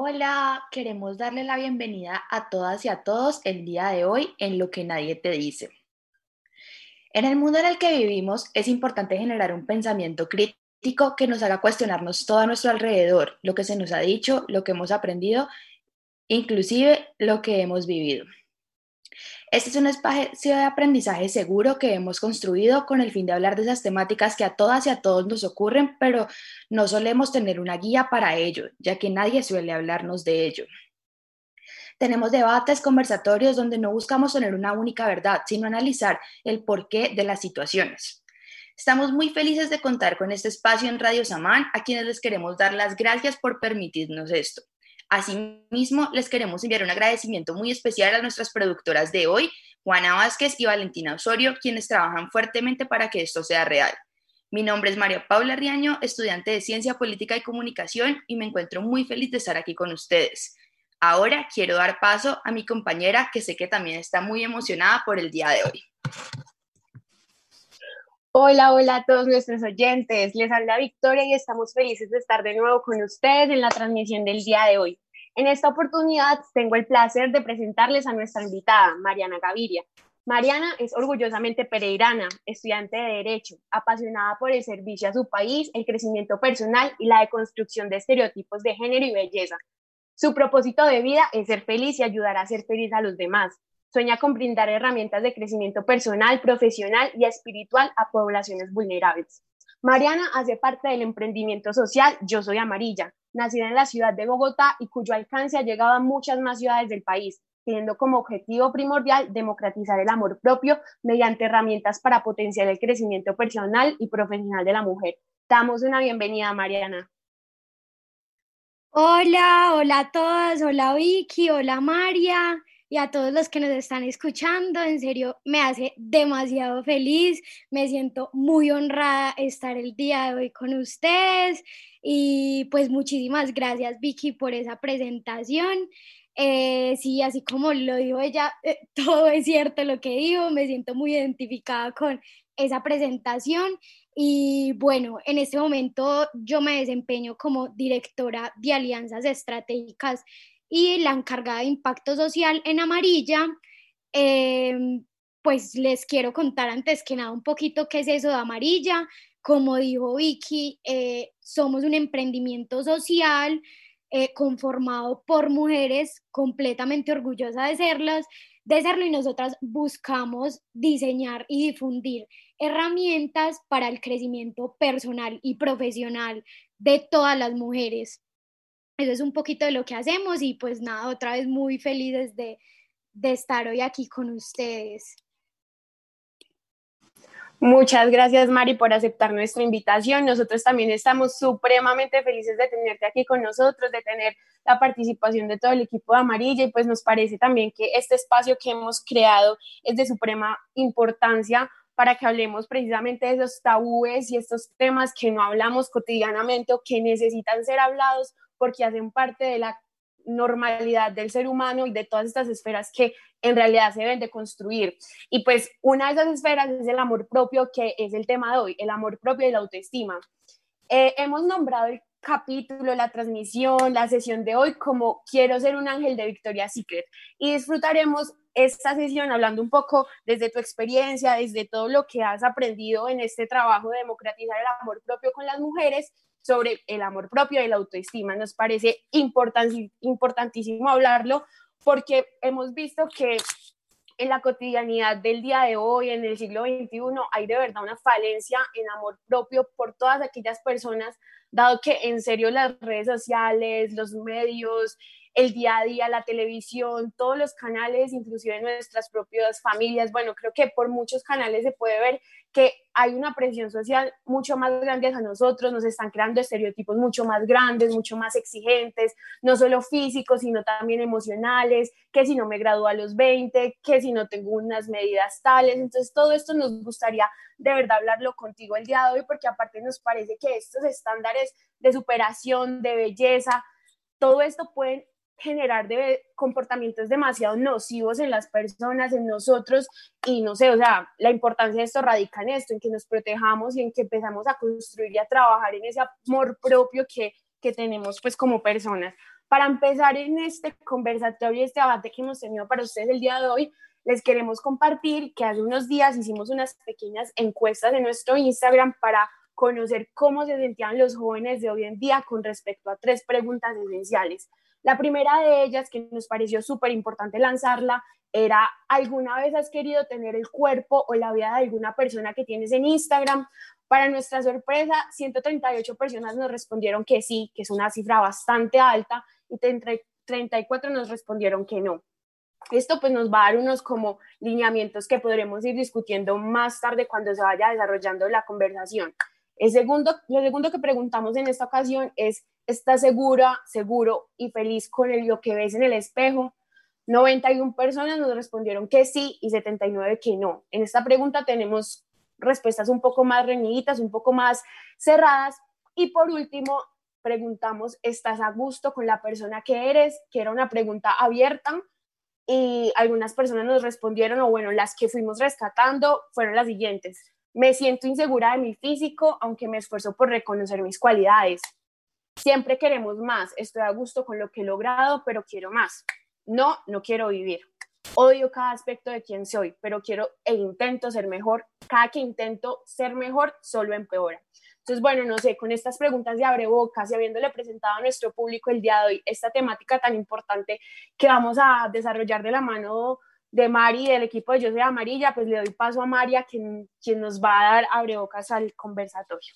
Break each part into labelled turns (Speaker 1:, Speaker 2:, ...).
Speaker 1: Hola, queremos darle la bienvenida a todas y a todos el día de hoy en Lo que nadie te dice. En el mundo en el que vivimos es importante generar un pensamiento crítico que nos haga cuestionarnos todo a nuestro alrededor, lo que se nos ha dicho, lo que hemos aprendido, inclusive lo que hemos vivido. Este es un espacio de aprendizaje seguro que hemos construido con el fin de hablar de esas temáticas que a todas y a todos nos ocurren, pero no solemos tener una guía para ello, ya que nadie suele hablarnos de ello. Tenemos debates, conversatorios donde no buscamos tener una única verdad, sino analizar el porqué de las situaciones. Estamos muy felices de contar con este espacio en Radio Samán, a quienes les queremos dar las gracias por permitirnos esto. Asimismo, les queremos enviar un agradecimiento muy especial a nuestras productoras de hoy, Juana Vázquez y Valentina Osorio, quienes trabajan fuertemente para que esto sea real. Mi nombre es María Paula Riaño, estudiante de Ciencia Política y Comunicación, y me encuentro muy feliz de estar aquí con ustedes. Ahora quiero dar paso a mi compañera, que sé que también está muy emocionada por el día de hoy.
Speaker 2: Hola, hola a todos nuestros oyentes. Les habla Victoria y estamos felices de estar de nuevo con ustedes en la transmisión del día de hoy. En esta oportunidad tengo el placer de presentarles a nuestra invitada, Mariana Gaviria. Mariana es orgullosamente pereirana, estudiante de Derecho, apasionada por el servicio a su país, el crecimiento personal y la deconstrucción de estereotipos de género y belleza. Su propósito de vida es ser feliz y ayudar a ser feliz a los demás. Sueña con brindar herramientas de crecimiento personal, profesional y espiritual a poblaciones vulnerables. Mariana hace parte del emprendimiento social Yo Soy Amarilla, nacida en la ciudad de Bogotá y cuyo alcance ha llegado a muchas más ciudades del país, teniendo como objetivo primordial democratizar el amor propio mediante herramientas para potenciar el crecimiento personal y profesional de la mujer. Damos una bienvenida, Mariana.
Speaker 3: Hola, hola a todas, hola Vicky, hola María y a todos los que nos están escuchando. En serio, me hace demasiado feliz. Me siento muy honrada estar el día de hoy con ustedes. Y pues muchísimas gracias Vicky por esa presentación. Eh, sí, así como lo dijo ella, eh, todo es cierto lo que dijo, me siento muy identificada con esa presentación y bueno, en este momento yo me desempeño como directora de alianzas estratégicas y la encargada de impacto social en amarilla. Em, pues les quiero contar antes que nada un poquito qué es eso de amarilla. Como dijo Vicky, eh, somos un emprendimiento social eh, conformado por mujeres completamente orgullosas de serlas, de serlo y nosotras buscamos diseñar y difundir herramientas para el crecimiento personal y profesional de todas las mujeres. Eso es un poquito de lo que hacemos y pues nada, otra vez muy felices de, de estar hoy aquí con ustedes.
Speaker 2: Muchas gracias, Mari, por aceptar nuestra invitación. Nosotros también estamos supremamente felices de tenerte aquí con nosotros, de tener la participación de todo el equipo de Amarilla y pues nos parece también que este espacio que hemos creado es de suprema importancia para que hablemos precisamente de esos tabúes y estos temas que no hablamos cotidianamente o que necesitan ser hablados porque hacen parte de la normalidad del ser humano y de todas estas esferas que en realidad se deben de construir. Y pues una de esas esferas es el amor propio, que es el tema de hoy, el amor propio y la autoestima. Eh, hemos nombrado el capítulo, la transmisión, la sesión de hoy como Quiero ser un ángel de Victoria's Secret y disfrutaremos esta sesión hablando un poco desde tu experiencia, desde todo lo que has aprendido en este trabajo de democratizar el amor propio con las mujeres sobre el amor propio y la autoestima. Nos parece importantísimo hablarlo porque hemos visto que en la cotidianidad del día de hoy, en el siglo XXI, hay de verdad una falencia en amor propio por todas aquellas personas, dado que en serio las redes sociales, los medios, el día a día, la televisión, todos los canales, inclusive nuestras propias familias, bueno, creo que por muchos canales se puede ver que hay una presión social mucho más grande a nosotros, nos están creando estereotipos mucho más grandes, mucho más exigentes, no solo físicos, sino también emocionales, que si no me gradúo a los 20, que si no tengo unas medidas tales. Entonces, todo esto nos gustaría de verdad hablarlo contigo el día de hoy, porque aparte nos parece que estos estándares de superación, de belleza, todo esto pueden generar de comportamientos demasiado nocivos en las personas, en nosotros, y no sé, o sea, la importancia de esto radica en esto, en que nos protejamos y en que empezamos a construir y a trabajar en ese amor propio que, que tenemos pues como personas. Para empezar en este conversatorio, este debate que hemos tenido para ustedes el día de hoy, les queremos compartir que hace unos días hicimos unas pequeñas encuestas en nuestro Instagram para conocer cómo se sentían los jóvenes de hoy en día con respecto a tres preguntas esenciales. La primera de ellas, que nos pareció súper importante lanzarla, era, ¿alguna vez has querido tener el cuerpo o la vida de alguna persona que tienes en Instagram? Para nuestra sorpresa, 138 personas nos respondieron que sí, que es una cifra bastante alta, y 34 nos respondieron que no. Esto pues nos va a dar unos como lineamientos que podremos ir discutiendo más tarde cuando se vaya desarrollando la conversación. El segundo, lo segundo que preguntamos en esta ocasión es, ¿estás segura, seguro y feliz con lo que ves en el espejo? 91 personas nos respondieron que sí y 79 que no. En esta pregunta tenemos respuestas un poco más reñiditas, un poco más cerradas. Y por último, preguntamos, ¿estás a gusto con la persona que eres? Que era una pregunta abierta y algunas personas nos respondieron, o bueno, las que fuimos rescatando fueron las siguientes. Me siento insegura de mi físico, aunque me esfuerzo por reconocer mis cualidades. Siempre queremos más. Estoy a gusto con lo que he logrado, pero quiero más. No, no quiero vivir. Odio cada aspecto de quien soy, pero quiero e intento ser mejor. Cada que intento ser mejor, solo empeora. Entonces, bueno, no sé, con estas preguntas de abre bocas y habiéndole presentado a nuestro público el día de hoy esta temática tan importante que vamos a desarrollar de la mano de Mari del equipo de Yo Soy Amarilla, pues le doy paso a María, quien, quien nos va a dar abre bocas al conversatorio.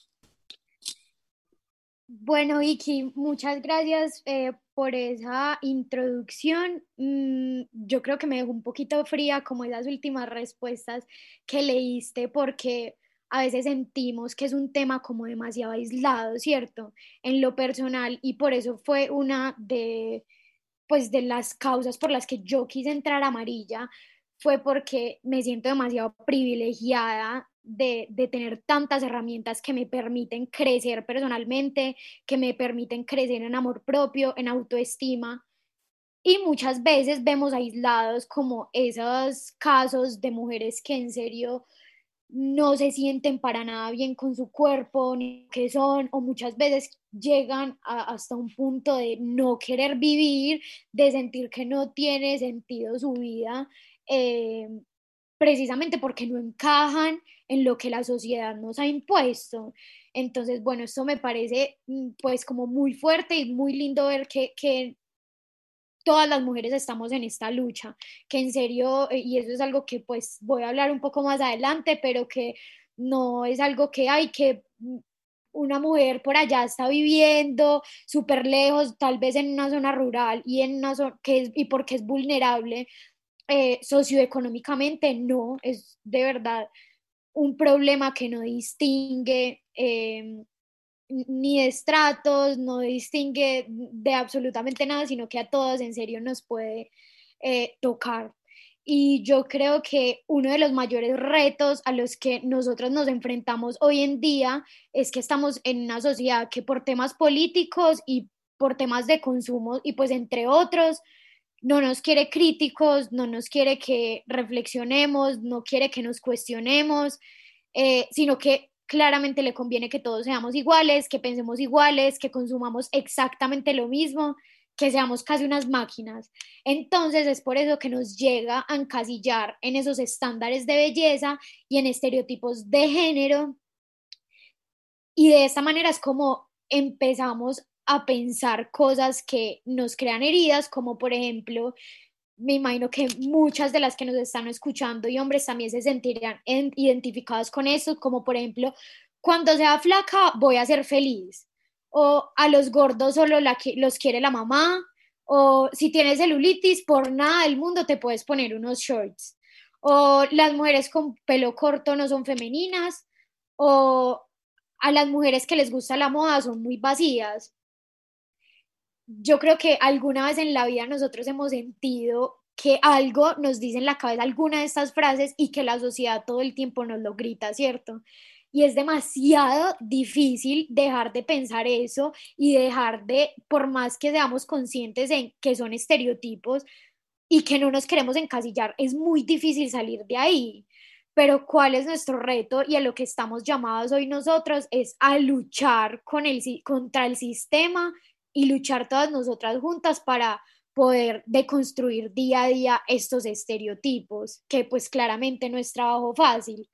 Speaker 3: Bueno, Vicky, muchas gracias eh, por esa introducción. Mm, yo creo que me dejó un poquito fría como esas últimas respuestas que leíste porque a veces sentimos que es un tema como demasiado aislado, ¿cierto? En lo personal y por eso fue una de pues de las causas por las que yo quise entrar a amarilla fue porque me siento demasiado privilegiada de, de, tener tantas herramientas que me permiten crecer personalmente, que me permiten crecer en amor propio, en autoestima. Y muchas veces vemos aislados como esos casos de mujeres que en serio no se sienten para nada bien con su cuerpo, ni que son, o muchas veces llegan hasta un punto de no querer vivir, de sentir que no tiene sentido su vida, eh, precisamente porque no encajan en lo que la sociedad nos ha impuesto. Entonces, bueno, esto me parece mm, pues como muy fuerte y muy lindo ver que, que todas las mujeres estamos en esta lucha, que en serio, eh, y eso es algo que pues voy a hablar un poco más adelante, pero que no es algo que hay que una mujer por allá está viviendo súper lejos, tal vez en una zona rural y en una que es, y porque es vulnerable eh, socioeconómicamente, no, es de verdad un problema que no distingue em, ni estratos, no distingue de absolutamente nada, sino que a todos en serio nos puede eh, tocar. Y yo creo que uno de los mayores retos a los que nosotros nos enfrentamos hoy en día es que estamos en una sociedad que por temas políticos y por temas de consumo y pues entre otros, no nos quiere críticos, no nos quiere que reflexionemos, no quiere que nos cuestionemos, eh, sino que claramente le conviene que todos seamos iguales, que pensemos iguales, que consumamos exactamente lo mismo, que seamos casi unas máquinas. Entonces es por eso que nos llega a encasillar en esos estándares de belleza y en estereotipos de género. Y de esta manera es como empezamos a pensar cosas que nos crean heridas, como por ejemplo, me imagino que muchas de las que nos están escuchando y hombres también se sentirían identificados con eso, como por ejemplo, cuando sea flaca voy a ser feliz, o a los gordos solo la que, los quiere la mamá, o si tienes celulitis, por nada del mundo te puedes poner unos shorts, o las mujeres con pelo corto no son femeninas, o a las mujeres que les gusta la moda son muy vacías yo creo que alguna vez en la vida nosotros hemos sentido que algo nos dice en la cabeza alguna de estas frases y que la sociedad todo el tiempo nos lo grita, ¿cierto? Y es demasiado difícil dejar de pensar eso y dejar de, por más que seamos conscientes en que son estereotipos y que no nos queremos encasillar, es muy difícil salir de ahí. Pero ¿cuál es nuestro reto y a lo que estamos llamados hoy nosotros? Es a luchar con el, contra el sistema y luchar todas nosotras juntas para poder deconstruir día a día estos estereotipos, que pues claramente no es trabajo fácil.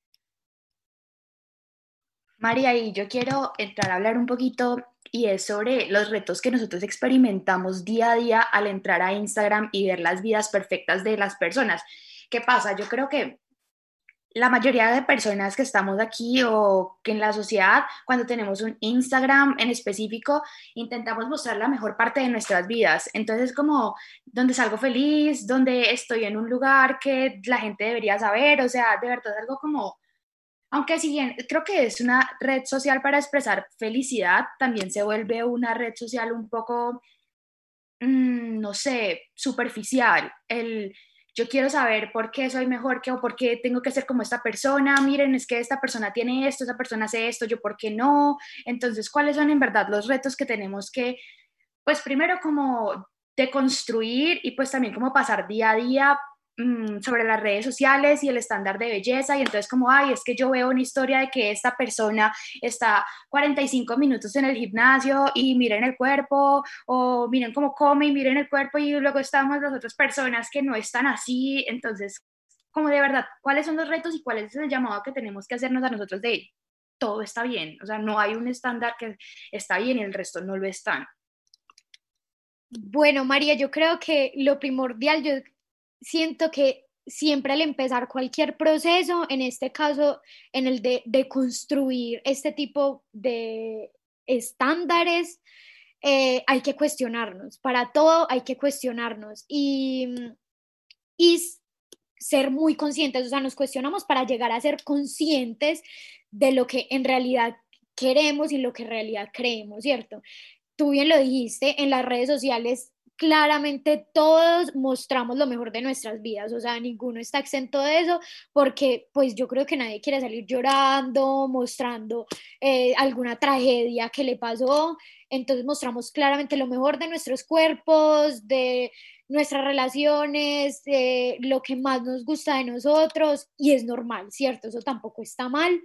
Speaker 1: María, y yo quiero entrar a hablar un poquito y es sobre los retos que nosotros experimentamos día a día al entrar a Instagram y ver las vidas perfectas de las personas. ¿Qué pasa? Yo creo que la mayoría de personas que estamos aquí o que en la sociedad, cuando tenemos un Instagram en específico, intentamos mostrar la mejor parte de nuestras vidas. Entonces, como donde salgo feliz, donde estoy en un lugar que la gente debería saber, o sea, de verdad es algo como aunque si bien creo que es una red social para expresar felicidad, también se vuelve una red social un poco, mm, no sé, superficial. El, yo quiero saber por qué soy mejor que o por qué tengo que ser como esta persona. Miren, es que esta persona tiene esto, esa persona hace esto, yo por qué no. Entonces, ¿cuáles son en verdad los retos que tenemos que, pues primero como deconstruir y pues también como pasar día a día Mm, sobre las redes sociales y el estándar de belleza y entonces como, ay, es que yo veo una historia de que esta persona está 45 minutos en el gimnasio y miren el cuerpo o miren cómo come y miren el cuerpo y luego estamos las otras personas que no están así, entonces como de verdad, ¿cuáles son los retos y cuál es el llamado que tenemos que hacernos a nosotros de todo está bien? O sea, no hay un estándar que está bien y el resto no lo están.
Speaker 3: Bueno, María, yo creo que lo primordial, yo siento que siempre al empezar cualquier proceso, en este caso, en el de, de construir este tipo de estándares, eh, hay que cuestionarnos. Para todo hay que cuestionarnos y, y ser muy conscientes, o sea, nos cuestionamos para llegar a ser conscientes de lo que en realidad queremos y lo que en realidad creemos, ¿cierto? Tú bien lo dijiste, en las redes sociales claramente todos mostramos lo mejor de nuestras vidas, o sea, ninguno está exento de eso, porque pues yo creo que nadie quiere salir llorando, mostrando eh, alguna tragedia que le pasó, entonces mostramos claramente lo mejor de nuestros cuerpos, de nuestras relaciones, de lo que más nos gusta de nosotros, y es normal, ¿cierto? Eso tampoco está mal,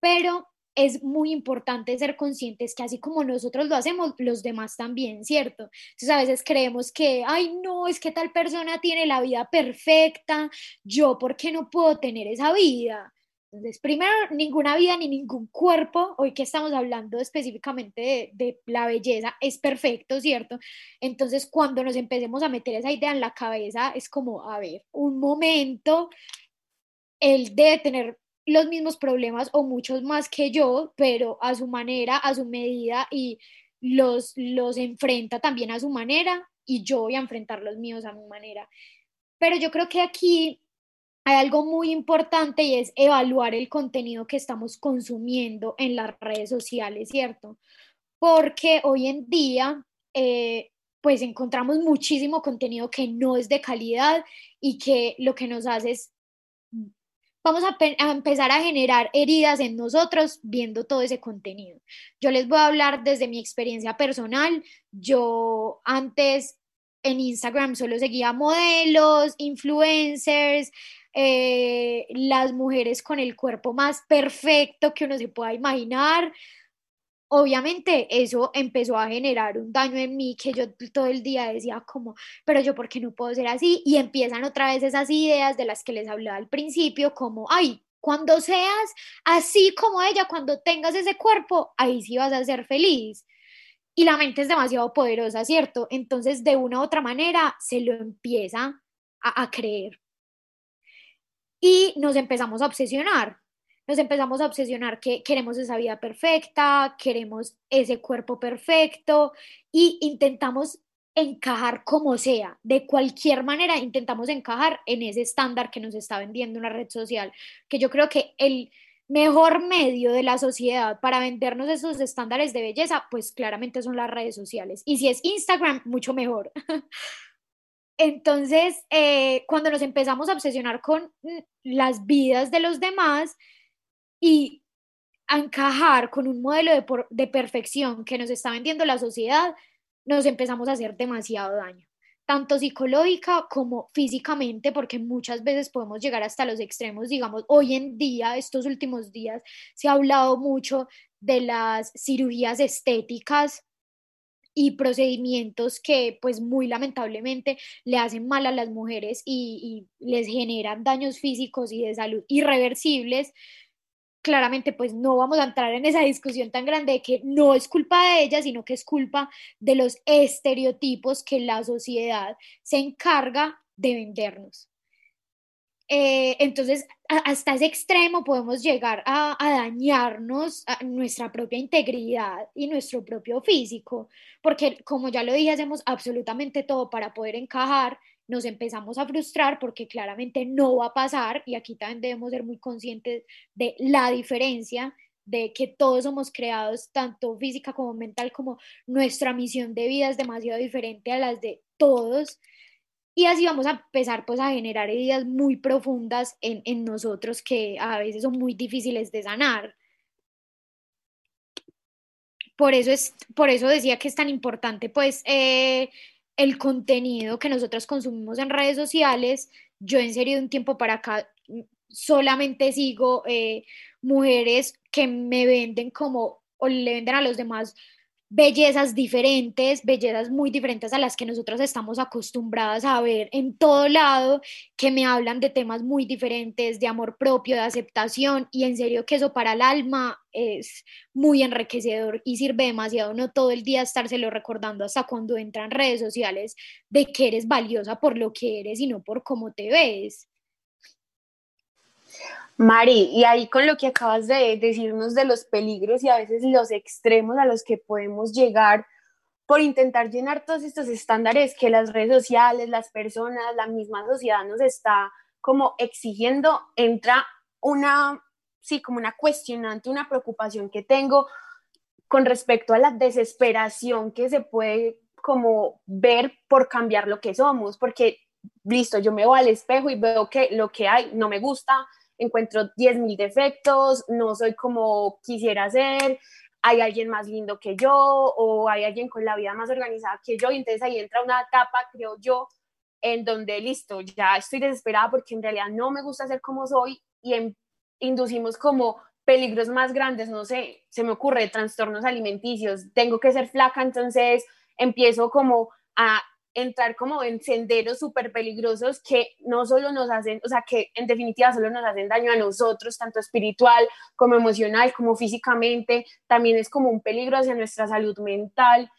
Speaker 3: pero es muy importante ser conscientes que así como nosotros lo hacemos, los demás también, ¿cierto? Entonces a veces creemos que, ay, no, es que tal persona tiene la vida perfecta, yo, ¿por qué no puedo tener esa vida? Entonces, primero, ninguna vida ni ningún cuerpo, hoy que estamos hablando específicamente de, la belleza, es perfecto, ¿cierto? Entonces, cuando nos empecemos a meter esa idea en la cabeza, es como, a ver, un momento, él debe tener los mismos problemas o muchos más que yo, pero a su manera, a su medida y los, los enfrenta también a su manera y yo voy a enfrentar los míos a mi manera. Pero yo creo que aquí hay algo muy importante y es evaluar el contenido que estamos consumiendo en las redes sociales, ¿cierto? Porque hoy en día, eh, pues encontramos muchísimo contenido que no es de calidad y que lo que nos hace es vamos a, empezar a generar heridas en nosotros viendo todo ese contenido. Yo les voy a hablar desde mi experiencia personal. Yo antes en Instagram solo seguía modelos, influencers, eh, las mujeres con el cuerpo más perfecto que uno se pueda imaginar, obviamente eso empezó a generar un daño en mí que yo todo el día decía como, pero yo por qué no puedo ser así y empiezan otra vez esas ideas de las que les hablaba al principio como, ay, cuando seas así como ella, cuando tengas ese cuerpo, ahí sí vas a ser feliz. Y la mente es demasiado poderosa, ¿cierto? Entonces, de una u otra manera, se lo empieza a, a creer. Y nos empezamos a obsesionar nos empezamos a obsesionar que queremos esa vida perfecta, queremos ese cuerpo perfecto y intentamos encajar como sea, de cualquier manera intentamos encajar en ese estándar que nos está vendiendo una red social, que yo creo que el mejor medio de la sociedad para vendernos esos estándares de belleza, pues claramente son las redes sociales. Y si es Instagram, mucho mejor. Entonces, eh, cuando nos empezamos a obsesionar con las vidas de los demás, y encajar con un modelo de, de perfección que nos está vendiendo la sociedad, nos empezamos a hacer demasiado daño tanto psicológica como físicamente, porque muchas veces podemos llegar hasta los extremos. Digamos, hoy en día, estos últimos días, se ha hablado mucho de las cirugías estéticas y procedimientos que pues muy lamentablemente le hacen mal a las mujeres y, les generan daños físicos y de salud irreversibles, claramente pues no vamos a entrar en esa discusión tan grande de que no es culpa de ellas, sino que es culpa de los estereotipos que la sociedad se encarga de vendernos. Eh, entonces, hasta ese extremo podemos llegar a, dañarnos nuestra propia integridad y nuestro propio físico, porque como ya lo dije, hacemos absolutamente todo para poder encajar, nos empezamos a frustrar porque claramente no va a pasar y aquí también debemos ser muy conscientes de la diferencia de que todos somos creados, tanto física como mental, como nuestra misión de vida es demasiado diferente a las de todos. Y así vamos a empezar pues a generar heridas muy profundas en, en nosotros que a veces son muy difíciles de sanar. Por eso, es, por eso decía que es tan importante pues eh, el contenido que nosotros consumimos en redes sociales. Yo en serio de un tiempo para acá solamente sigo eh, mujeres que me venden como o le venden a los demás bellezas diferentes, bellezas muy diferentes a las que nosotros estamos acostumbradas a ver en todo lado, que me hablan de temas muy diferentes, de amor propio, de aceptación, y en serio que eso para el alma es muy enriquecedor y sirve demasiado, no todo el día estárselo recordando hasta cuando entran redes sociales de que eres valiosa por lo que eres y no por cómo te ves.
Speaker 2: Mari, y ahí con lo que acabas de decirnos de los peligros y a veces los extremos a los que podemos llegar por intentar llenar todos estos estándares que las redes sociales, las personas, la misma sociedad nos está como exigiendo, entra una, sí, como una cuestionante, una preocupación que tengo con respecto a la desesperación que se puede como ver por cambiar lo que somos, porque listo, yo me voy al espejo y veo que lo que hay no me gusta, encuentro 10.000 defectos, no soy como quisiera ser, hay alguien más lindo que yo o hay alguien con la vida más organizada que yo y entonces ahí entra una etapa, creo yo, en donde listo, ya estoy desesperada porque en realidad no me gusta ser como soy y inducimos como peligros más grandes, no sé, se me ocurre trastornos alimenticios, tengo que ser flaca, entonces empiezo como a entrar como en senderos súper peligrosos que no solo nos hacen, o sea, que en definitiva solo nos hacen daño a nosotros, tanto espiritual como emocional, como físicamente, también es como un peligro hacia nuestra salud mental.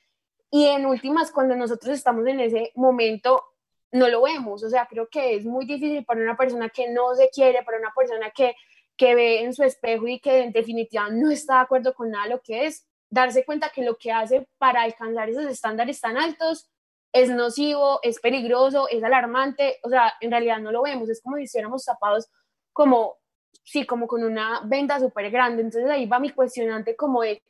Speaker 2: Y en últimas, cuando nosotros estamos en ese momento, no lo vemos, o sea, creo que es muy difícil para una persona que no se quiere, para una persona que, que ve en su espejo y que en definitiva no está de acuerdo con nada lo que es, darse cuenta que lo que hace para alcanzar esos estándares tan altos es nocivo, es peligroso, es alarmante, o sea, en realidad no lo vemos, es como si estuviéramos tapados como, sí, como con una venda súper grande, entonces ahí va mi cuestionante como de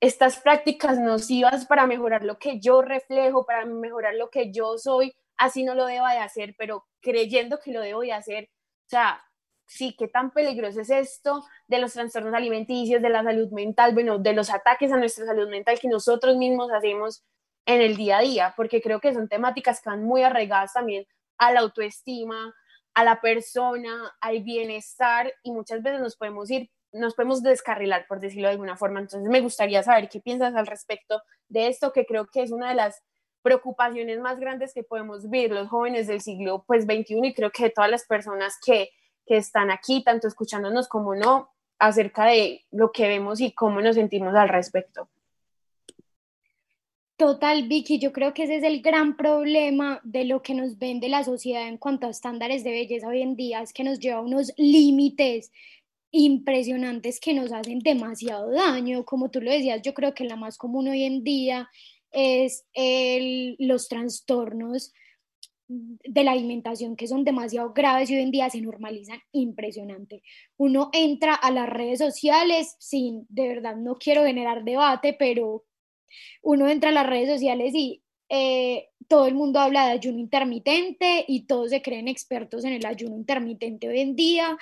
Speaker 2: estas prácticas nocivas para mejorar lo que yo reflejo, para mejorar lo que yo soy, así no lo debo de hacer, pero creyendo que lo debo de hacer, o sea, sí, qué tan peligroso es esto de los trastornos alimenticios, de la salud mental, bueno, de los ataques a nuestra salud mental que nosotros mismos hacemos en el día a día, porque creo que son temáticas que van muy arraigadas también a la autoestima, a la persona, al bienestar y muchas veces nos podemos ir, nos podemos descarrilar, por decirlo de alguna forma. Entonces me gustaría saber qué piensas al respecto de esto, que creo que es una de las preocupaciones más grandes que podemos vivir los jóvenes del siglo pues 21 y creo que todas las personas que, que están aquí, tanto escuchándonos como no, acerca de lo que vemos y cómo nos sentimos al respecto.
Speaker 3: Total, Vicky, yo creo que ese es el gran problema de lo que nos vende la sociedad en cuanto a estándares de belleza hoy en día, es que nos lleva a unos límites impresionantes que nos hacen demasiado daño. Como tú lo decías, yo creo que la más común hoy en día es el, los trastornos de la alimentación que son demasiado graves y hoy en día se normalizan impresionante. Uno entra a las redes sociales sin, de verdad, no quiero generar debate, pero uno entra a las redes sociales y eh, todo el mundo habla de ayuno intermitente y todos se creen expertos en el ayuno intermitente hoy en día,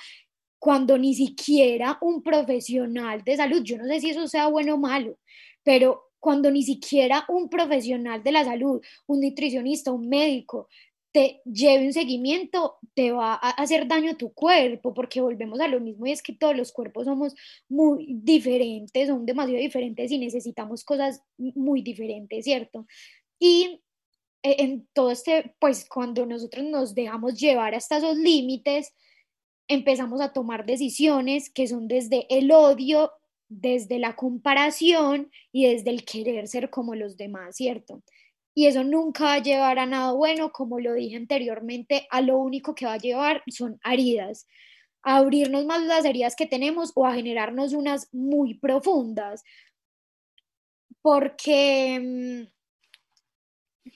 Speaker 3: cuando ni siquiera un profesional de salud, yo no sé si eso sea bueno o malo, pero cuando ni siquiera un profesional de la salud, un nutricionista, un médico, te lleve un seguimiento, te va a hacer daño a tu cuerpo, porque volvemos a lo mismo y es que todos los cuerpos somos muy diferentes, son demasiado diferentes y necesitamos cosas muy diferentes, ¿cierto? Y eh, en todo este, pues cuando nosotros nos dejamos llevar hasta esos límites, empezamos a tomar decisiones que son desde el odio, desde la comparación y desde el querer ser como los demás, ¿cierto? Y eso nunca va a llevar a nada bueno, como lo dije anteriormente, a lo único que va a llevar son heridas, a abrirnos más las heridas que tenemos o a generarnos unas muy profundas, porque mm,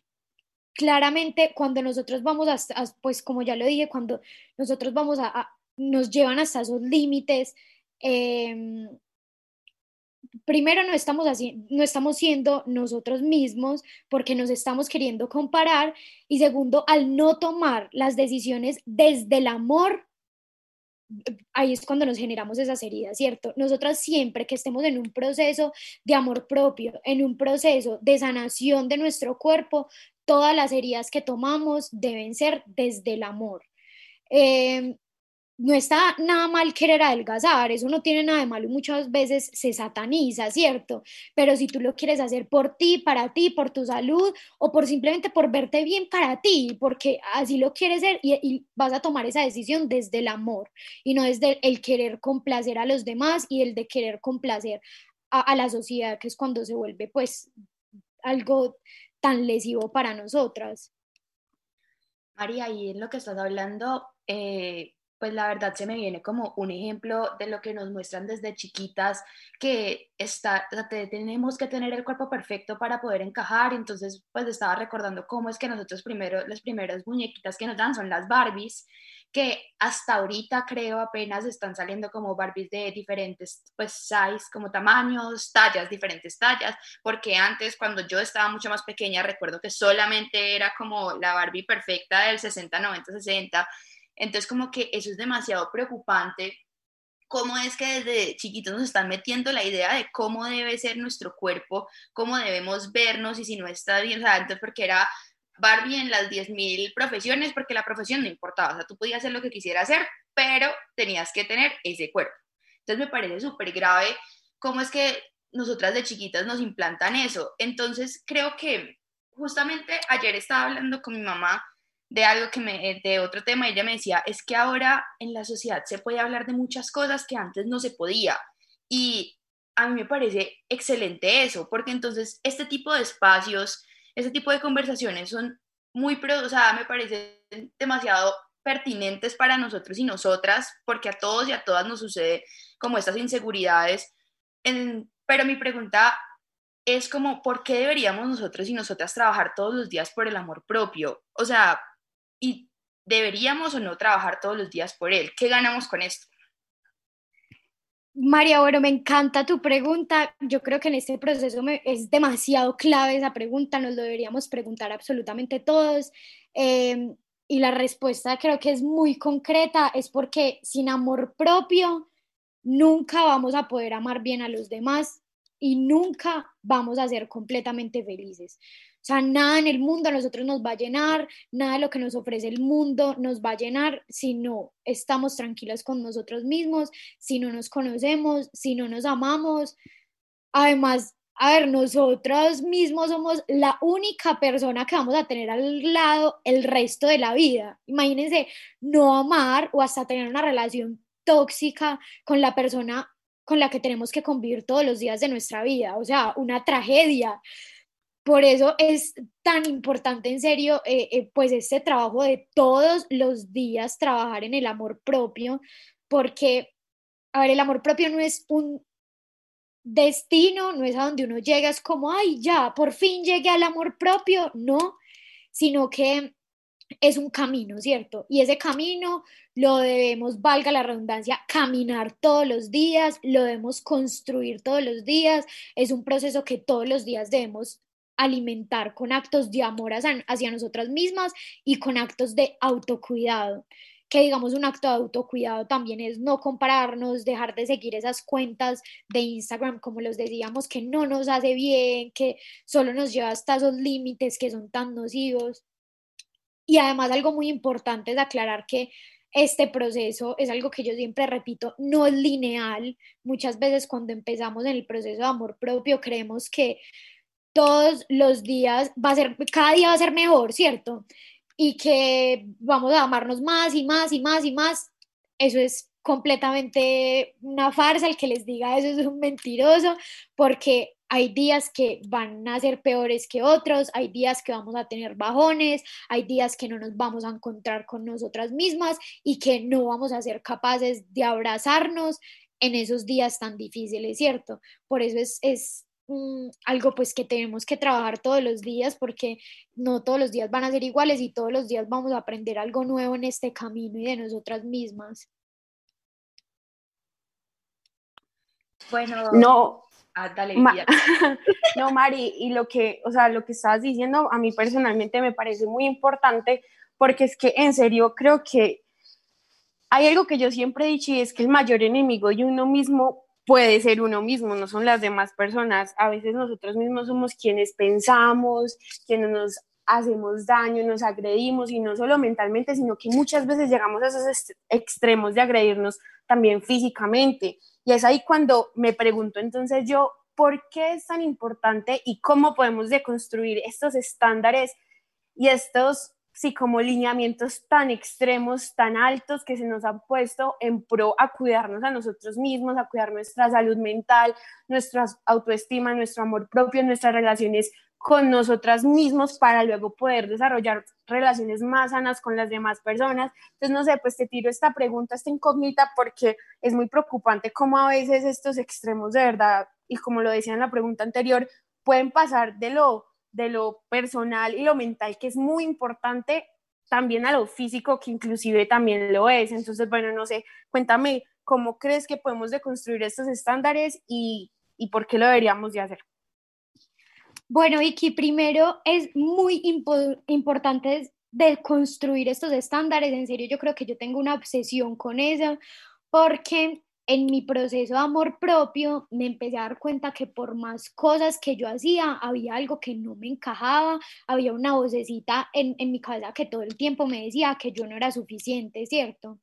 Speaker 3: claramente cuando nosotros vamos a, pues como ya lo dije, cuando nosotros vamos a, nos llevan hasta esos límites, eh, primero no estamos, así, no estamos siendo nosotros mismos porque nos estamos queriendo comparar y segundo, al no tomar las decisiones desde el amor, ahí es cuando nos generamos esas heridas, ¿cierto? Nosotras siempre que estemos en un proceso de amor propio, en un proceso de sanación de nuestro cuerpo, todas las heridas que tomamos deben ser desde el amor. Eh, no está nada mal querer adelgazar, eso no tiene nada de malo y muchas veces se sataniza, ¿cierto? Pero si tú lo quieres hacer por ti, para ti, por tu salud o por simplemente por verte bien para ti, porque así lo quieres ser y, vas a tomar esa decisión desde el amor y no desde el querer complacer a los demás y el de querer complacer a, la sociedad, que es cuando se vuelve pues algo tan lesivo para nosotras.
Speaker 1: María, y en lo que estás hablando, eh, pues la verdad se me viene como un ejemplo de lo que nos muestran desde chiquitas, que está, tenemos que tener el cuerpo perfecto para poder encajar, entonces pues estaba recordando cómo es que nosotros primero, las primeras muñequitas que nos dan son las Barbies, que hasta ahorita creo apenas están saliendo como Barbies de diferentes pues size, como tamaños, tallas, diferentes tallas, porque antes cuando yo estaba mucho más pequeña recuerdo que solamente era como la Barbie perfecta del 60, 90, 60 entonces, como que eso es demasiado preocupante. ¿Cómo es que desde chiquitos nos están metiendo la idea de cómo debe ser nuestro cuerpo, cómo debemos vernos y si no está bien? O sea, antes porque era Barbie en las 10.000 profesiones, porque la profesión no importaba. O sea, tú podías hacer lo que quisieras hacer, pero tenías que tener ese cuerpo. Entonces, me parece súper grave cómo es que nosotras de chiquitas nos implantan eso. Entonces, creo que justamente ayer estaba hablando con mi mamá de algo que me, eh, de otro tema, ella me decía, es que ahora en la sociedad se puede hablar de muchas cosas que antes no se podía. Y a mí me parece excelente eso, porque entonces este tipo de espacios, este tipo de conversaciones son muy, o sea, me parecen demasiado pertinentes para nosotros y nosotras, porque a todos y a todas nos sucede como estas inseguridades. pero mi pregunta es como, ¿por qué deberíamos nosotros y nosotras trabajar todos los días por el amor propio? O sea, y deberíamos o no trabajar todos los días por él. ¿Qué ganamos con esto?
Speaker 3: María, bueno, me encanta tu pregunta. Yo creo que en este proceso es demasiado clave esa pregunta, nos lo deberíamos preguntar absolutamente todos. Em, y la respuesta creo que es muy concreta, es porque sin amor propio nunca vamos a poder amar bien a los demás y nunca vamos a ser completamente felices. O sea, nada en el mundo a nosotros nos va a llenar, nada de lo que nos ofrece el mundo nos va a llenar si no estamos tranquilos con nosotros mismos, si no nos conocemos, si no nos amamos. Además, a ver, nosotros mismos somos la única persona que vamos a tener al lado el resto de la vida. Imagínense no amar o hasta tener una relación tóxica con la persona con la que tenemos que convivir todos los días de nuestra vida. O sea, una tragedia. Por eso es tan importante, en serio, eh, eh, pues este trabajo de todos los días, trabajar en el amor propio, porque, a ver, el amor propio no es un destino, no es a donde uno llega, es como, ay, ya, por fin llegué al amor propio, no, sino que es un camino, ¿cierto? Y ese camino lo debemos, valga la redundancia, caminar todos los días, lo debemos construir todos los días, es un proceso que todos los días debemos alimentar con actos de amor hacia, nosotras mismas y con actos de autocuidado que digamos un acto de autocuidado también es no compararnos, dejar de seguir esas cuentas de Instagram, como los decíamos, que no nos hace bien, que solo nos lleva hasta esos límites que son tan nocivos. Y además algo muy importante es aclarar que este proceso es algo que yo siempre repito, no es lineal. Muchas veces cuando empezamos en el proceso de amor propio creemos que todos los días va a ser, cada día va a ser mejor, ¿cierto? Y que vamos a amarnos más y más y más y más. Eso es completamente una farsa, el que les diga eso es un mentiroso, porque hay días que van a ser peores que otros, hay días que vamos a tener bajones, hay días que no nos vamos a encontrar con nosotras mismas y que no vamos a ser capaces de abrazarnos en esos días tan difíciles, ¿cierto? Por eso es, es algo pues que tenemos que trabajar todos los días porque no todos los días van a ser iguales y todos los días vamos a aprender algo nuevo en este camino y de nosotras mismas.
Speaker 2: Bueno, no, Ah, dale, no, Mari, y lo que, o sea, lo que estabas diciendo a mí personalmente me parece muy importante porque es que en serio creo que hay algo que yo siempre he dicho y es que el mayor enemigo de uno mismo puede ser uno mismo, no son las demás personas. A veces nosotros mismos somos quienes pensamos, quienes nos hacemos daño, nos agredimos y no solo mentalmente, sino que muchas veces llegamos a esos extremos de agredirnos también físicamente. Y es ahí cuando me pregunto entonces yo, ¿por qué es tan importante y cómo podemos deconstruir estos estándares y estos, sí, como lineamientos tan extremos, tan altos que se nos han puesto en pro a cuidarnos a nosotros mismos, a cuidar nuestra salud mental, nuestra autoestima, nuestro amor propio, nuestras relaciones con nosotras mismos para luego poder desarrollar relaciones más sanas con las demás personas. Entonces, no sé, pues te tiro esta pregunta, esta incógnita, porque es muy preocupante cómo a veces estos extremos de verdad, y como lo decía en la pregunta anterior, pueden pasar de lo, de lo personal y lo mental, que es muy importante, también a lo físico, que inclusive también lo es. Entonces, bueno, no sé, cuéntame, ¿cómo crees que podemos deconstruir estos estándares y, y por qué lo deberíamos de hacer?
Speaker 3: Bueno, Vicky, primero es muy importante de construir estos estándares. En serio, yo creo que yo tengo una obsesión con eso, porque en mi proceso de amor propio me empecé a dar cuenta que por más cosas que yo hacía, había algo que no me encajaba, había una vocecita en, en mi cabeza que todo el tiempo me decía que yo no era suficiente, ¿cierto?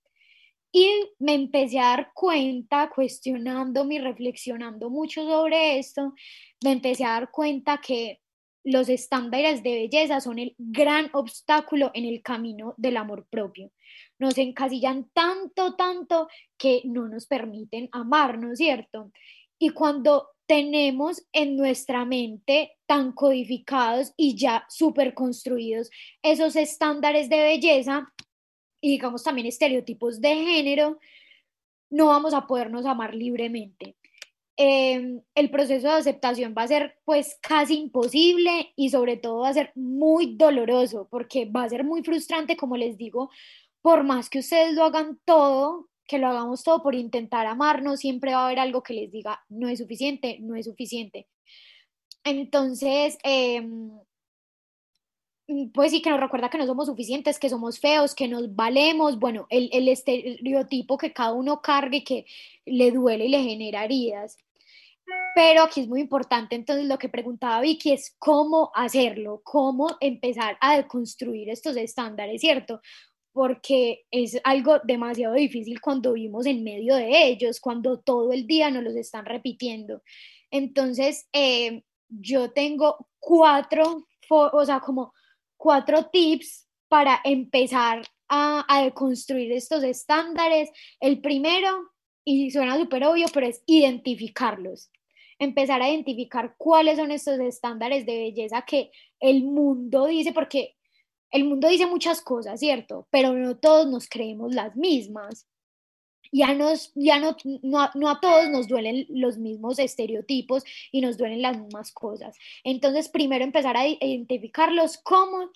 Speaker 3: Y me empecé a dar cuenta, cuestionándome y reflexionando mucho sobre esto, me empecé a dar cuenta que los estándares de belleza son el gran obstáculo en el camino del amor propio. Nos encasillan tanto, tanto que no nos permiten amarnos, ¿cierto? Y cuando tenemos en nuestra mente tan codificados y ya súper construidos esos estándares de belleza y digamos también estereotipos de género, no vamos a podernos amar libremente. Em, el proceso de aceptación va a ser pues casi imposible y sobre todo va a ser muy doloroso porque va a ser muy frustrante, como les digo, por más que ustedes lo hagan todo, que lo hagamos todo por intentar amarnos, siempre va a haber algo que les diga, no es suficiente, no es suficiente. Entonces, em, pues sí que nos recuerda que no somos suficientes, que somos feos, que nos valemos, bueno, el, el estereotipo que cada uno cargue que le duele y le genera heridas. Pero aquí es muy importante, entonces lo que preguntaba Vicky es cómo hacerlo, cómo empezar a deconstruir estos estándares, ¿cierto? Porque es algo demasiado difícil cuando vivimos en medio de ellos, cuando todo el día nos los están repitiendo. Entonces, eh, yo tengo cuatro, o sea, como cuatro tips para empezar a, a deconstruir estos estándares. El primero, y suena súper obvio, pero es identificarlos empezar a identificar cuáles son estos estándares de belleza que el mundo dice, porque el mundo dice muchas cosas, ¿cierto? Pero no todos nos creemos las mismas. Ya, nos, ya no, no, a todos nos duelen los mismos estereotipos y nos duelen las mismas cosas. Entonces, primero empezar a identificarlos, cómo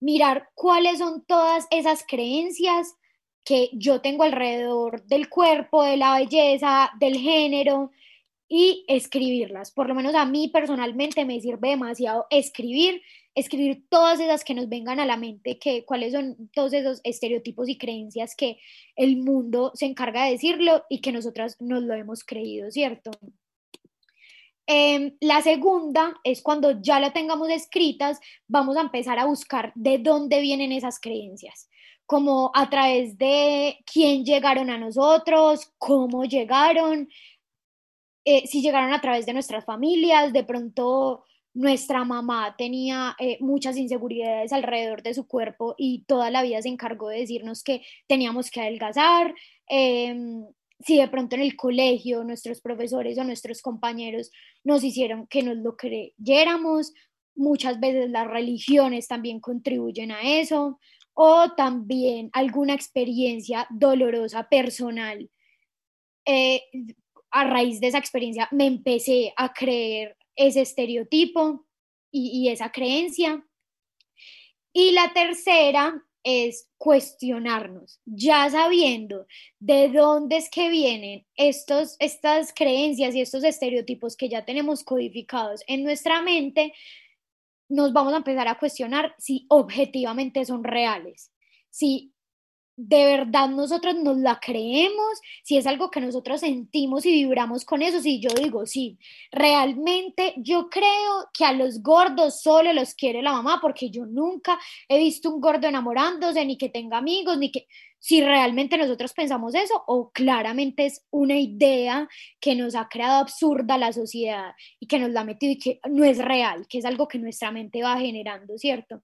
Speaker 3: mirar cuáles son todas esas creencias que yo tengo alrededor del cuerpo, de la belleza, del género, y escribirlas. Por lo menos a mí personalmente me sirve demasiado escribir, escribir todas esas que nos vengan a la mente, que cuáles son todos esos estereotipos y creencias que el mundo se encarga de decirlo y que nosotras nos lo hemos creído, ¿cierto? Em, la segunda es cuando ya la tengamos escritas, vamos a empezar a buscar de dónde vienen esas creencias, como a través de quién llegaron a nosotros, cómo llegaron, eh, si llegaron a través de nuestras familias, de pronto nuestra mamá tenía eh, muchas inseguridades alrededor de su cuerpo y toda la vida se encargó de decirnos que teníamos que adelgazar. Em, si de pronto en el colegio nuestros profesores o nuestros compañeros nos hicieron que nos lo creyéramos, muchas veces las religiones también contribuyen a eso, o también alguna experiencia dolorosa personal. Eh, a raíz de esa experiencia me empecé a creer ese estereotipo y, esa creencia. Y la tercera es cuestionarnos, ya sabiendo de dónde es que vienen estos, estas creencias y estos estereotipos que ya tenemos codificados en nuestra mente, nos vamos a empezar a cuestionar si objetivamente son reales, si de verdad nosotros nos la creemos, si es algo que nosotros sentimos y vibramos con eso, si yo digo, sí, realmente yo creo que a los gordos solo los quiere la mamá, porque yo nunca he visto un gordo enamorándose, ni que tenga amigos, ni que, si realmente nosotros pensamos eso, o claramente es una idea que nos ha creado absurda la sociedad y que nos la ha metido y que no es real, que es algo que nuestra mente va generando, ¿cierto?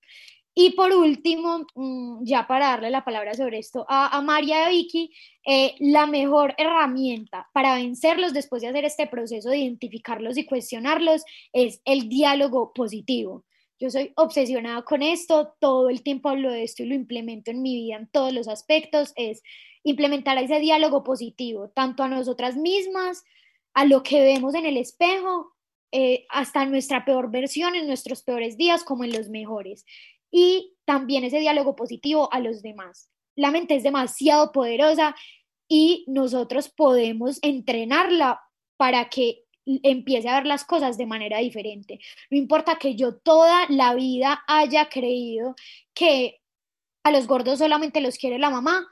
Speaker 3: Y por último, mm, ya para darle la palabra sobre esto a, María y Vicky, eh, la mejor herramienta para vencerlos después de hacer este proceso de identificarlos y cuestionarlos es el diálogo positivo. Yo soy obsesionada con esto, todo el tiempo hablo de esto y lo implemento en mi vida en todos los aspectos, es implementar ese diálogo positivo, tanto a nosotras mismas, a lo que vemos en el espejo, eh, hasta nuestra peor versión, en nuestros peores días como en los mejores y también ese diálogo positivo a los demás. La mente es demasiado poderosa y nosotros podemos entrenarla para que empiece a ver las cosas de manera diferente. No importa que yo toda la vida haya creído que a los gordos solamente los quiere la mamá,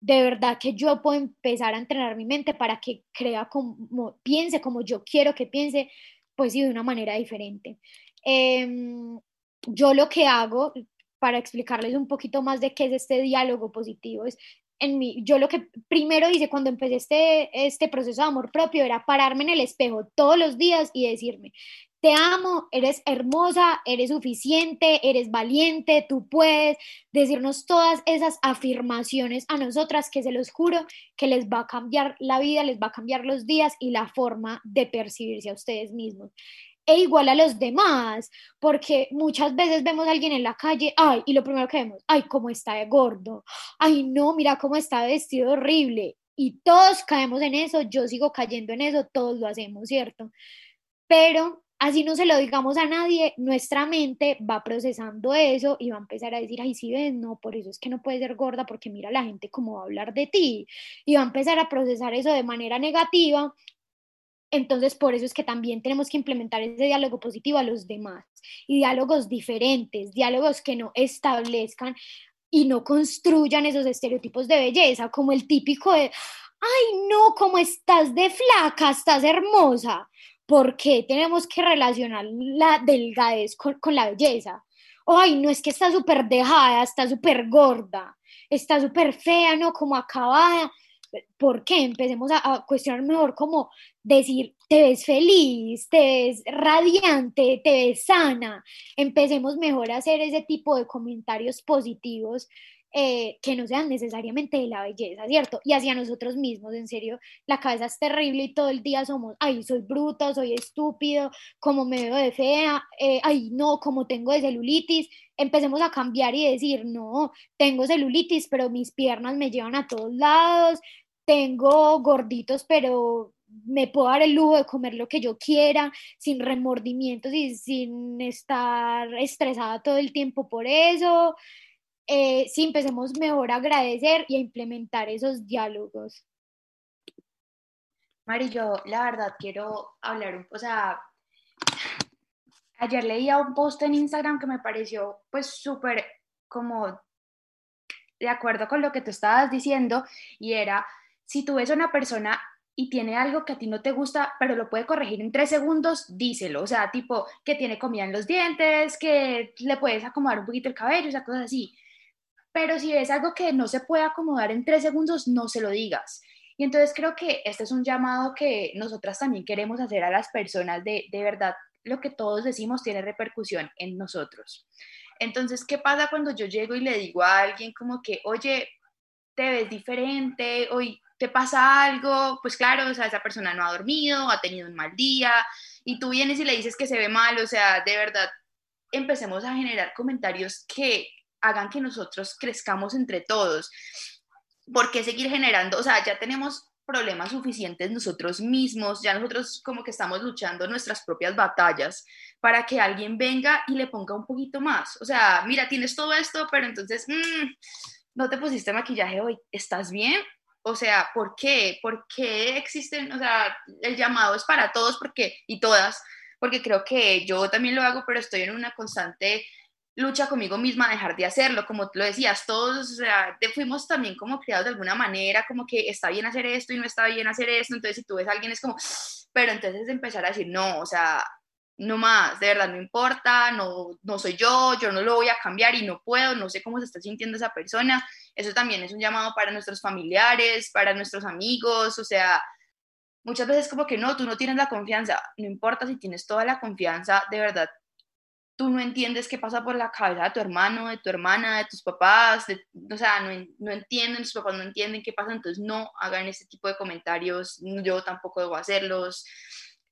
Speaker 3: de verdad que yo puedo empezar a entrenar mi mente para que crea como piense, como yo quiero que piense, pues sí, de una manera diferente. Em, yo lo que hago, para explicarles un poquito más de qué es este diálogo positivo, es en mí, yo lo que primero hice cuando empecé este, este proceso de amor propio era pararme en el espejo todos los días y decirme, te amo, eres hermosa, eres suficiente, eres valiente, tú puedes decirnos todas esas afirmaciones a nosotras que se los juro que les va a cambiar la vida, les va a cambiar los días y la forma de percibirse a ustedes mismos e igual a los demás, porque muchas veces vemos a alguien en la calle, ay, y lo primero que vemos, ay, cómo está de gordo, ay, no, mira cómo está vestido horrible, y todos caemos en eso, yo sigo cayendo en eso, todos lo hacemos, ¿cierto? Pero así no se lo digamos a nadie, nuestra mente va procesando eso y va a empezar a decir, ay, sí ves, no, por eso es que no puedes ser gorda, porque mira la gente cómo va a hablar de ti, y va a empezar a procesar eso de manera negativa entonces, por eso es que también tenemos que implementar ese diálogo positivo a los demás y diálogos diferentes, diálogos que no establezcan y no construyan esos estereotipos de belleza, como el típico de, ay, no, como estás de flaca, estás hermosa. ¿Por qué tenemos que relacionar la delgadez con, con la belleza? Ay, no es que está súper dejada, está súper gorda, está súper fea, ¿no? Como acabada. ¿Por qué? Empecemos a, cuestionar mejor como decir, te ves feliz, te ves radiante, te ves sana. Empecemos mejor a hacer ese tipo de comentarios positivos eh, que no sean necesariamente de la belleza, ¿cierto? Y hacia nosotros mismos, en serio, la cabeza es terrible y todo el día somos, ay, soy bruto, soy estúpido, como me veo de fea, eh, ay, no, como tengo de celulitis. Empecemos a cambiar y decir, no, tengo celulitis, pero mis piernas me llevan a todos lados, tengo gorditos, pero me puedo dar el lujo de comer lo que yo quiera, sin remordimientos y sin estar estresada todo el tiempo por eso eh, sí empecemos mejor a agradecer y a implementar esos diálogos.
Speaker 1: Mari, yo la verdad quiero hablar un o sea, ayer leía un post en Instagram que me pareció pues súper como de acuerdo con lo que tú estabas diciendo y era, si tú ves a una persona y tiene algo que a ti no te gusta, pero lo puede corregir en tres segundos, díselo. O sea, tipo que tiene comida en los dientes, que le puedes acomodar un poquito el cabello, o sea, cosas así. Pero si ves algo que no se puede acomodar en tres segundos, no se lo digas. Y entonces creo que este es un llamado que nosotras también queremos hacer a las personas de, de verdad, lo que todos decimos tiene repercusión en nosotros. Entonces, ¿qué pasa cuando yo llego y le digo a alguien como que, oye, te ves diferente, hoy te pasa algo, pues claro, o sea, esa persona no ha dormido, ha tenido un mal día, y tú vienes y le dices que se ve mal, o sea, de verdad, empecemos a generar comentarios que hagan que nosotros crezcamos entre todos. ¿Por qué seguir generando? O sea, ya tenemos problemas suficientes nosotros mismos, ya nosotros como que estamos luchando nuestras propias batallas para que alguien venga y le ponga un poquito más. O sea, mira, tienes todo esto, pero entonces, mmm, no te pusiste maquillaje hoy, ¿estás bien? O sea, ¿por qué? ¿Por qué existen? O sea, el llamado es para todos porque, y todas, porque creo que yo también lo hago, pero estoy en una constante lucha conmigo misma a dejar de hacerlo, como lo decías, todos, o sea, fuimos también como criados de alguna manera, como que está bien hacer esto y no está bien hacer esto, entonces si tú ves a alguien es como, pero entonces empezar a decir, no, o sea, no más, de verdad no importa, no, no soy yo, yo no lo voy a cambiar y no puedo, no sé cómo se está sintiendo esa persona, eso también es un llamado para nuestros familiares, para nuestros amigos, o sea, muchas veces como que no, tú no tienes la confianza, no importa si tienes toda la confianza, de verdad, tú no entiendes qué pasa por la cabeza de tu hermano, de tu hermana, de tus papás, o sea, no, no entienden, tus papás no entienden qué pasa, entonces no hagan ese tipo de comentarios, yo tampoco debo hacerlos.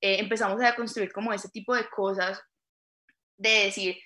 Speaker 1: Eh, empezamos a construir como ese tipo de cosas, de decir,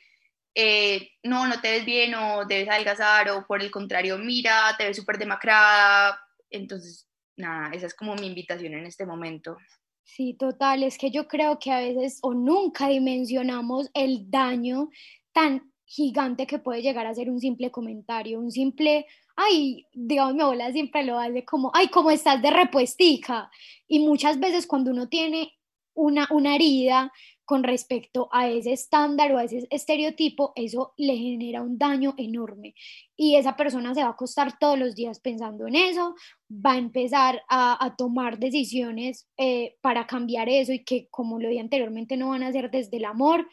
Speaker 1: eh, no, no te ves bien o debes adelgazar o por el contrario, mira, te ves súper demacrada. Entonces, nada, esa es como mi invitación en este momento.
Speaker 3: Sí, total, es que yo creo que a veces o nunca dimensionamos el daño tan gigante que puede llegar a ser un simple comentario, un simple, ay, digamos, mi abuela siempre lo hace como, ay, ¿cómo estás de repuestica? Y muchas veces cuando uno tiene una, una herida, con respecto a ese estándar o a ese estereotipo, eso le genera un daño enorme. Y esa persona se va a acostar todos los días pensando en eso, va a empezar a, tomar decisiones eh, para cambiar eso y que, como lo dije anteriormente, no van a ser desde el amor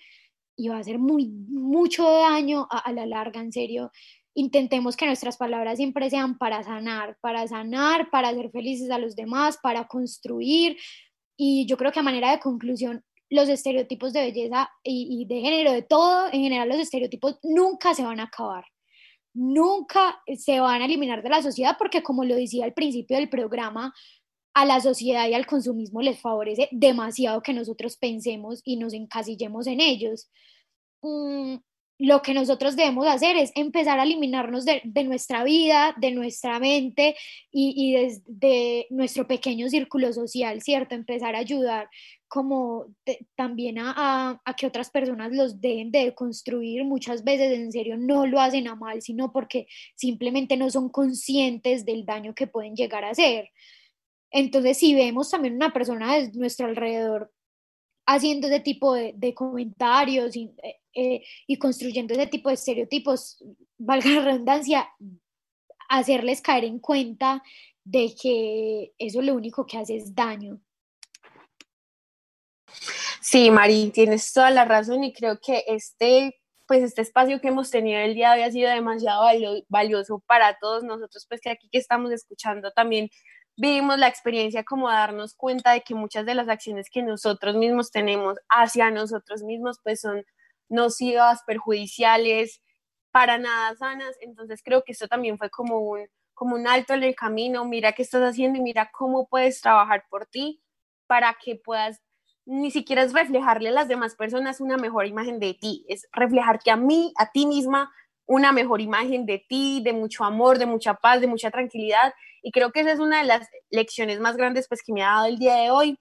Speaker 3: y va a hacer muy, mucho daño a, a la larga, en serio intentemos que nuestras palabras siempre sean para sanar, para sanar, para hacer felices a los demás, para construir. Y yo creo que a manera de conclusión, los estereotipos de belleza y, de género, de todo, en general los estereotipos nunca se van a acabar, nunca se van a eliminar de la sociedad porque como lo decía al principio del programa, a la sociedad y al consumismo les favorece demasiado que nosotros pensemos y nos encasillemos en ellos. Mm, lo que nosotros debemos hacer es empezar a eliminarnos de, nuestra vida, de nuestra mente y, y desde nuestro pequeño círculo social, ¿cierto? Empezar a ayudar como también a, a, que otras personas los dejen de construir. Muchas veces en serio no lo hacen a mal, sino porque simplemente no son conscientes del daño que pueden llegar a hacer. Entonces, si vemos también una persona de nuestro alrededor haciendo ese tipo de, de comentarios eh, eh, y construyendo ese tipo de estereotipos, valga la redundancia, hacerles caer en cuenta de que eso lo único que hace es daño.
Speaker 2: Sí, Mari, tienes toda la razón y creo que este, pues este espacio que hemos tenido el día de hoy ha sido demasiado valioso para todos nosotros, pues que aquí que estamos escuchando también vivimos la experiencia como darnos cuenta de que muchas de las acciones que nosotros mismos tenemos hacia nosotros mismos, pues son nocivas, perjudiciales, para nada sanas. Entonces creo que esto también fue como un, como un alto en el camino, mira qué estás haciendo y mira cómo puedes trabajar por ti para que puedas, ni siquiera reflejarle a las demás personas una mejor imagen de ti, es reflejarte a mí, a ti misma, una mejor imagen de ti, de mucho amor, de mucha paz, de mucha tranquilidad. Y creo que esa es una de las lecciones más grandes pues, que me ha dado el día de hoy.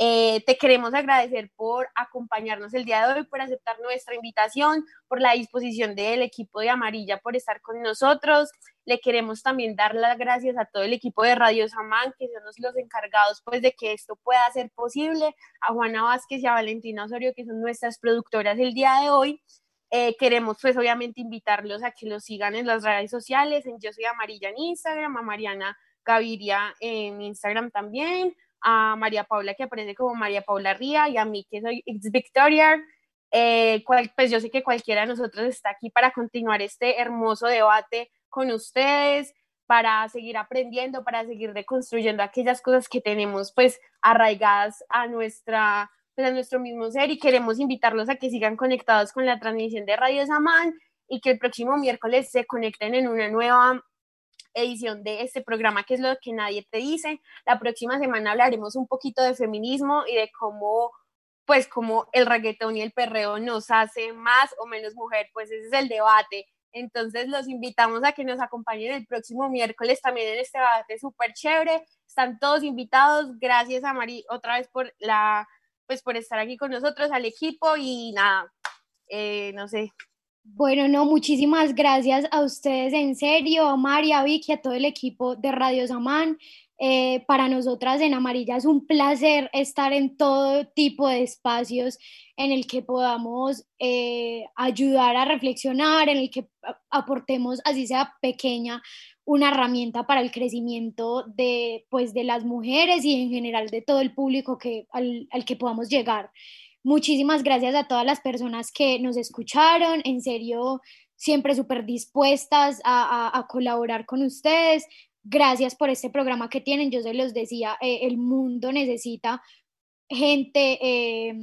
Speaker 2: Eh, te queremos agradecer por acompañarnos el día de hoy, por aceptar nuestra invitación, por la disposición del equipo de Amarilla, por estar con nosotros. Le queremos también dar las gracias a todo el equipo de Radio Samán, que son los encargados pues, de que esto pueda ser posible, a Juana Vázquez y a Valentina Osorio, que son nuestras productoras el día de hoy. Eh, queremos pues obviamente invitarlos a que los sigan en las redes sociales, en Yo Soy Amarilla en Instagram, a Mariana Gaviria en Instagram también, a María Paula que aparece como María Paula Ría y a mí que soy ex Victoria. Eh, pues yo sé que cualquiera de nosotros está aquí para continuar este hermoso debate con ustedes, para seguir aprendiendo, para seguir reconstruyendo aquellas cosas que tenemos pues arraigadas a nuestra pues, a nuestro mismo ser y queremos invitarlos a que sigan conectados con la transmisión de Radio Samán y que el próximo miércoles se conecten en una nueva edición de este programa que es lo que nadie te dice. La próxima semana hablaremos un poquito de feminismo y de cómo pues como el reggaetón y el perreo nos hace más o menos mujer, pues ese es el debate. Entonces los invitamos a que nos acompañen el próximo miércoles también en este debate súper chévere. Están todos invitados. Gracias a Mari otra vez por la, pues por estar aquí con nosotros, al equipo y nada, eh, no sé,
Speaker 3: bueno, no, muchísimas gracias a ustedes, en serio, a María, a Vicky, a todo el equipo de Radio Samán. Eh, para nosotras en Amarilla es un placer estar en todo tipo de espacios en el que podamos eh, ayudar a reflexionar, en el que aportemos, así sea pequeña, una herramienta para el crecimiento de, pues, de las mujeres y en general de todo el público que, al, al que podamos llegar. Muchísimas gracias a todas las personas que nos escucharon, en serio, siempre súper dispuestas a, colaborar con ustedes. Gracias por este programa que tienen. Yo se los decía, eh, el mundo necesita gente eh,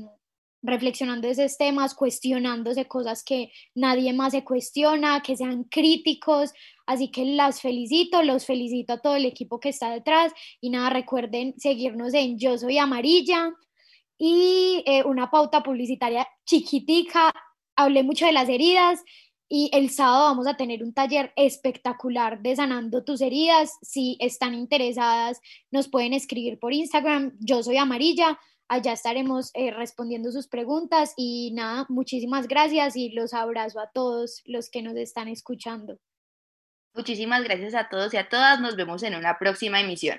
Speaker 3: reflexionando esos temas, cuestionándose cosas que nadie más se cuestiona, que sean críticos. Así que las felicito, los felicito a todo el equipo que está detrás. Y nada, recuerden seguirnos en Yo Soy Amarilla y eh, una pauta publicitaria chiquitica. Hablé mucho de las heridas y el sábado vamos a tener un taller espectacular de sanando tus heridas. Si están interesadas, nos pueden escribir por Instagram. Yo soy Amarilla. Allá estaremos eh, respondiendo sus preguntas y nada, muchísimas gracias y los abrazo a todos los que nos están escuchando.
Speaker 1: Muchísimas gracias a todos y a todas. Nos vemos en una próxima emisión.